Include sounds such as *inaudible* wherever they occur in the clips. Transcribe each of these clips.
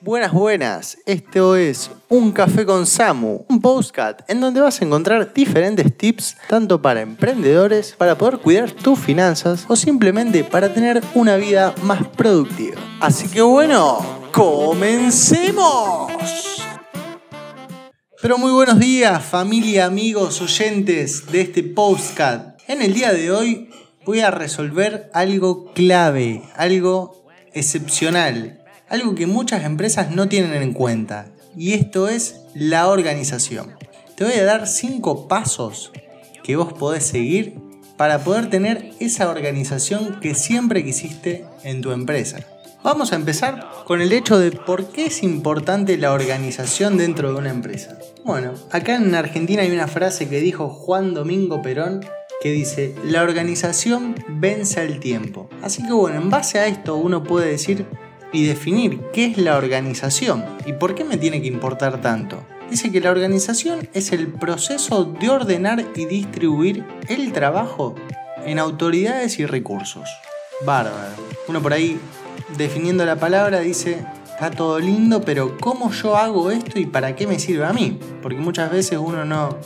Buenas, buenas. Esto es Un Café con Samu, un postcat en donde vas a encontrar diferentes tips tanto para emprendedores, para poder cuidar tus finanzas o simplemente para tener una vida más productiva. Así que bueno, comencemos. Pero muy buenos días, familia, amigos, oyentes de este postcat. En el día de hoy voy a resolver algo clave, algo excepcional, algo que muchas empresas no tienen en cuenta, y esto es la organización. Te voy a dar 5 pasos que vos podés seguir para poder tener esa organización que siempre quisiste en tu empresa. Vamos a empezar con el hecho de por qué es importante la organización dentro de una empresa. Bueno, acá en Argentina hay una frase que dijo Juan Domingo Perón que dice, la organización vence al tiempo. Así que bueno, en base a esto uno puede decir y definir qué es la organización y por qué me tiene que importar tanto. Dice que la organización es el proceso de ordenar y distribuir el trabajo en autoridades y recursos. Bárbaro. Uno por ahí definiendo la palabra dice, está todo lindo, pero ¿cómo yo hago esto y para qué me sirve a mí? Porque muchas veces uno no,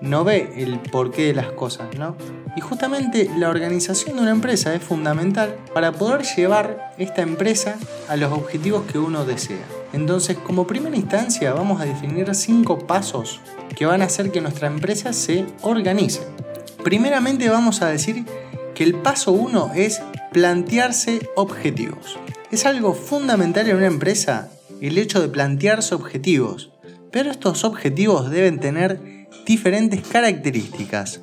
no ve el porqué de las cosas, ¿no? Y justamente la organización de una empresa es fundamental para poder llevar esta empresa a los objetivos que uno desea. Entonces, como primera instancia, vamos a definir cinco pasos que van a hacer que nuestra empresa se organice. Primeramente vamos a decir que el paso uno es plantearse objetivos. Es algo fundamental en una empresa el hecho de plantearse objetivos, pero estos objetivos deben tener diferentes características.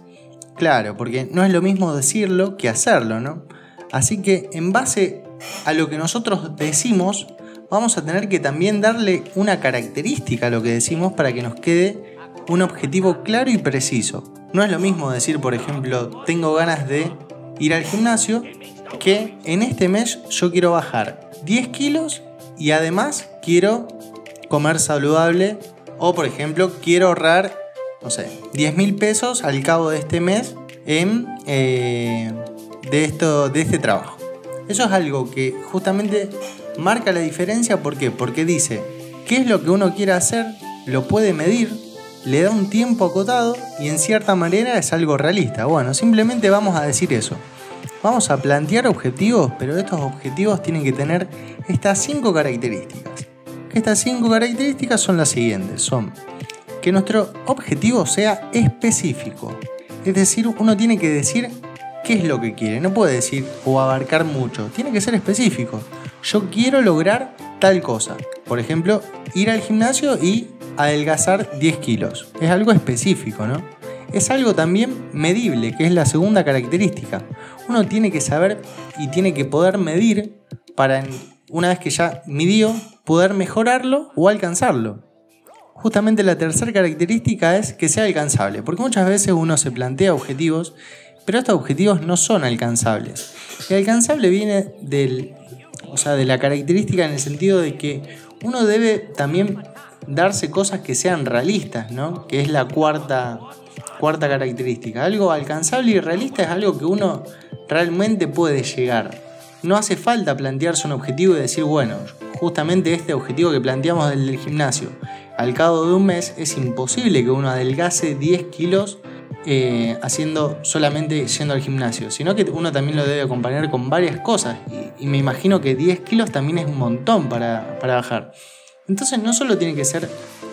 Claro, porque no es lo mismo decirlo que hacerlo, ¿no? Así que en base a lo que nosotros decimos, vamos a tener que también darle una característica a lo que decimos para que nos quede un objetivo claro y preciso. No es lo mismo decir, por ejemplo, tengo ganas de ir al gimnasio, que en este mes yo quiero bajar 10 kilos y además quiero comer saludable o, por ejemplo, quiero ahorrar no sé, 10 mil pesos al cabo de este mes en, eh, de, esto, de este trabajo. Eso es algo que justamente marca la diferencia. ¿Por qué? Porque dice qué es lo que uno quiere hacer, lo puede medir, le da un tiempo acotado y en cierta manera es algo realista. Bueno, simplemente vamos a decir eso. Vamos a plantear objetivos, pero estos objetivos tienen que tener estas cinco características. Estas cinco características son las siguientes. Son que nuestro objetivo sea específico. Es decir, uno tiene que decir qué es lo que quiere. No puede decir o abarcar mucho. Tiene que ser específico. Yo quiero lograr tal cosa. Por ejemplo, ir al gimnasio y adelgazar 10 kilos. Es algo específico, ¿no? Es algo también medible, que es la segunda característica. Uno tiene que saber y tiene que poder medir para, una vez que ya midió, poder mejorarlo o alcanzarlo justamente la tercera característica es que sea alcanzable, porque muchas veces uno se plantea objetivos, pero estos objetivos no son alcanzables. El alcanzable viene del, o sea, de la característica en el sentido de que uno debe también darse cosas que sean realistas, ¿no? Que es la cuarta, cuarta característica. Algo alcanzable y realista es algo que uno realmente puede llegar. No hace falta plantearse un objetivo y decir, bueno, justamente este objetivo que planteamos del gimnasio, al cabo de un mes es imposible que uno adelgace 10 kilos eh, haciendo solamente yendo al gimnasio, sino que uno también lo debe acompañar con varias cosas. Y, me imagino que 10 kilos también es un montón para, para bajar. Entonces no solo tiene que ser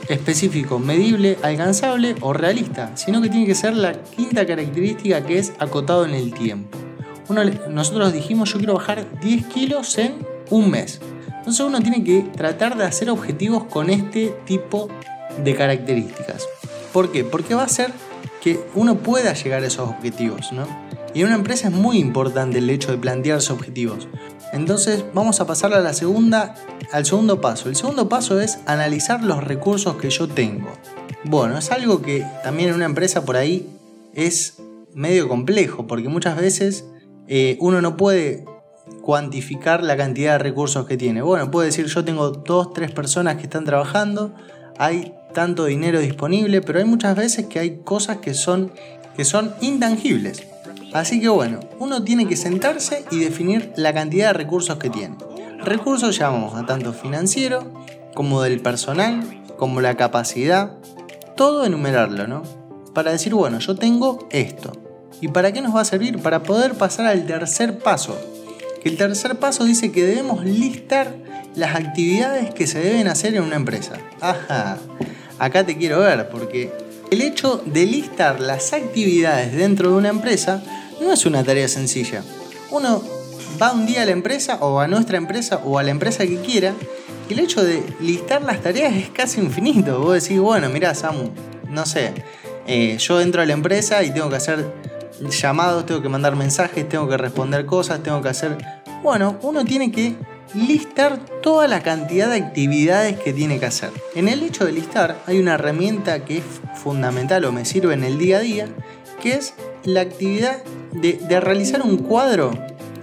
específico, medible, alcanzable o realista, sino que tiene que ser la quinta característica que es acotado en el tiempo. Nosotros dijimos yo quiero bajar 10 kilos en un mes. Entonces uno tiene que tratar de hacer objetivos con este tipo de características. ¿Por qué? Porque va a hacer que uno pueda llegar a esos objetivos, ¿no? Y en una empresa es muy importante el hecho de plantearse objetivos. Entonces vamos a pasar a la segunda, al segundo paso. El segundo paso es analizar los recursos que yo tengo. Bueno, es algo que también en una empresa por ahí es medio complejo, porque muchas veces eh, uno no puede cuantificar la cantidad de recursos que tiene. Bueno, puede decir yo tengo dos, tres personas que están trabajando, hay tanto dinero disponible, pero hay muchas veces que hay cosas que son, que son intangibles. Así que bueno, uno tiene que sentarse y definir la cantidad de recursos que tiene. Recursos llamamos a tanto financiero como del personal, como la capacidad, todo enumerarlo, ¿no? Para decir, bueno, yo tengo esto. ¿Y para qué nos va a servir? Para poder pasar al tercer paso. El tercer paso dice que debemos listar las actividades que se deben hacer en una empresa. Ajá, acá te quiero ver, porque el hecho de listar las actividades dentro de una empresa no es una tarea sencilla. Uno va un día a la empresa o a nuestra empresa o a la empresa que quiera y el hecho de listar las tareas es casi infinito. Vos decís, bueno, mira Samu, no sé, eh, yo entro a la empresa y tengo que hacer llamados, tengo que mandar mensajes, tengo que responder cosas, tengo que hacer... Bueno, uno tiene que listar toda la cantidad de actividades que tiene que hacer. En el hecho de listar hay una herramienta que es fundamental o me sirve en el día a día, que es la actividad de, realizar un cuadro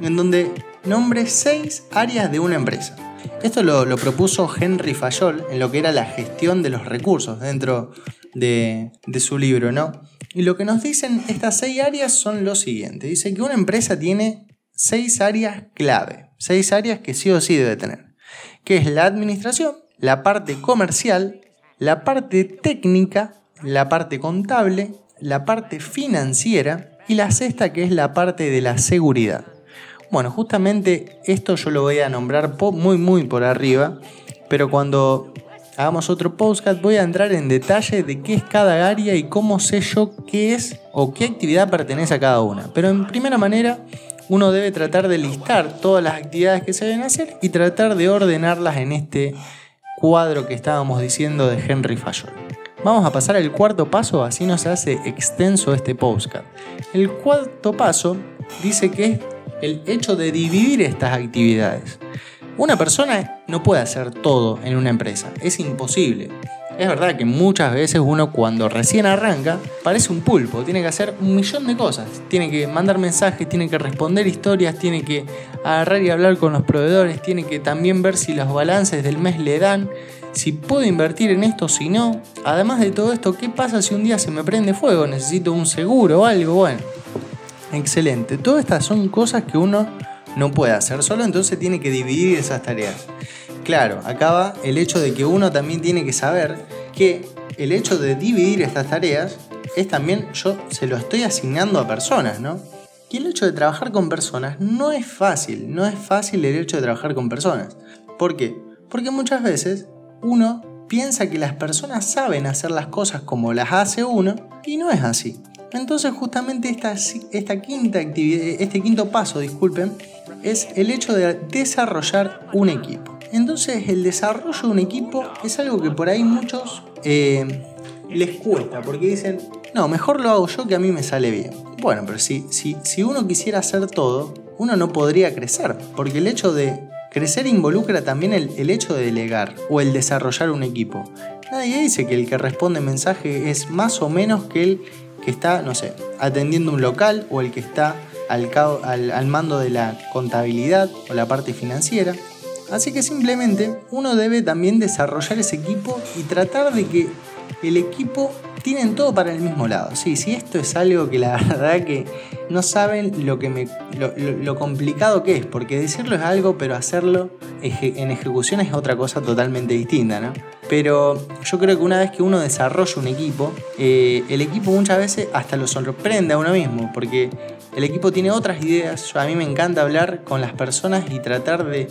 en donde nombre seis áreas de una empresa. Esto lo, propuso Henry Fayol en lo que era la gestión de los recursos dentro de, de su libro, ¿no? Y lo que nos dicen estas seis áreas son lo siguiente. Dice que una empresa tiene seis áreas clave, seis áreas que sí o sí debe tener, que es la administración, la parte comercial, la parte técnica, la parte contable, la parte financiera y la sexta que es la parte de la seguridad. Bueno, justamente esto yo lo voy a nombrar muy muy por arriba, pero cuando hagamos otro podcast voy a entrar en detalle de qué es cada área y cómo sé yo qué es o qué actividad pertenece a cada una. Pero en primera manera uno debe tratar de listar todas las actividades que se deben hacer y tratar de ordenarlas en este cuadro que estábamos diciendo de Henry Fayol. Vamos a pasar al cuarto paso, así no se hace extenso este postcard. El cuarto paso dice que es el hecho de dividir estas actividades. Una persona no puede hacer todo en una empresa, es imposible. Es verdad que muchas veces uno cuando recién arranca parece un pulpo, tiene que hacer un millón de cosas. Tiene que mandar mensajes, tiene que responder historias, tiene que agarrar y hablar con los proveedores, tiene que también ver si los balances del mes le dan, si puedo invertir en esto, si no. Además de todo esto, ¿qué pasa si un día se me prende fuego? Necesito un seguro o algo. Bueno, excelente. Todas estas son cosas que uno no puede hacer solo, entonces tiene que dividir esas tareas. Claro, acaba el hecho de que uno también tiene que saber que el hecho de dividir estas tareas es también yo se lo estoy asignando a personas, ¿no? Y el hecho de trabajar con personas no es fácil, no es fácil el hecho de trabajar con personas. ¿Por qué? Porque muchas veces uno piensa que las personas saben hacer las cosas como las hace uno y no es así. Entonces justamente esta, esta quinta actividad, este quinto paso, disculpen, es el hecho de desarrollar un equipo. Entonces el desarrollo de un equipo es algo que por ahí muchos eh, les cuesta, porque dicen, no, mejor lo hago yo que a mí me sale bien. Bueno, pero si, si, si uno quisiera hacer todo, uno no podría crecer, porque el hecho de crecer involucra también el, el hecho de delegar o el desarrollar un equipo. Nadie dice que el que responde mensaje es más o menos que el que está, no sé, atendiendo un local o el que está al, mando de la contabilidad o la parte financiera. Así que simplemente uno debe también desarrollar ese equipo y tratar de que el equipo tienen todo para el mismo lado. Sí, esto es algo que la *laughs* verdad que no saben lo, que me, lo, complicado que es, porque decirlo es algo, pero hacerlo en ejecución es otra cosa totalmente distinta, ¿no? Pero yo creo que una vez que uno desarrolla un equipo, eh, el equipo muchas veces hasta lo sorprende a uno mismo, porque el equipo tiene otras ideas. a mí me encanta hablar con las personas y tratar de,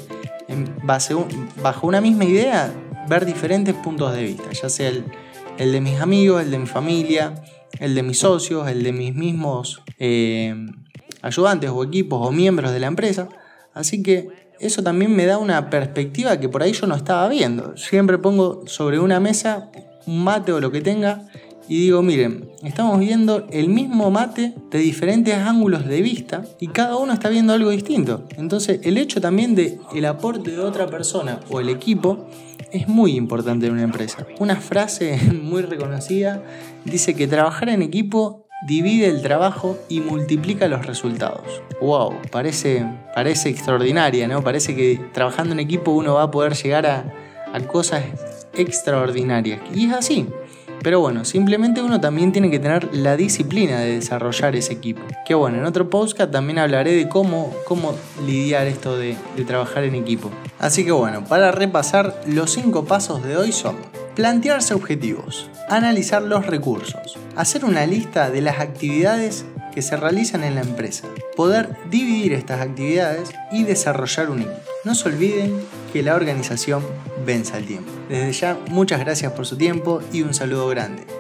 bajo una misma idea, ver diferentes puntos de vista, ya sea el, de mis amigos, el de mi familia, el de mis socios, el de mis mismos eh, ayudantes o equipos o miembros de la empresa. Así que eso también me da una perspectiva que por ahí yo no estaba viendo. Siempre pongo sobre una mesa un mate o lo que tenga y digo, miren, estamos viendo el mismo mate de diferentes ángulos de vista y cada uno está viendo algo distinto. Entonces, el hecho también de el aporte de otra persona o el equipo es muy importante en una empresa. Una frase *laughs* muy reconocida dice que trabajar en equipo divide el trabajo y multiplica los resultados. Wow, parece, parece extraordinaria, ¿no? Parece que trabajando en equipo uno va a poder llegar a, a cosas extraordinarias. Y es así. Pero bueno, simplemente uno también tiene que tener la disciplina de desarrollar ese equipo. Que bueno, en otro podcast también hablaré de cómo, cómo lidiar esto de, de trabajar en equipo. Así que bueno, para repasar, los cinco pasos de hoy son plantearse objetivos, analizar los recursos, hacer una lista de las actividades que se realizan en la empresa, poder dividir estas actividades y desarrollar un equipo. No se olviden que la organización vence al tiempo. Desde ya, muchas gracias por su tiempo y un saludo grande.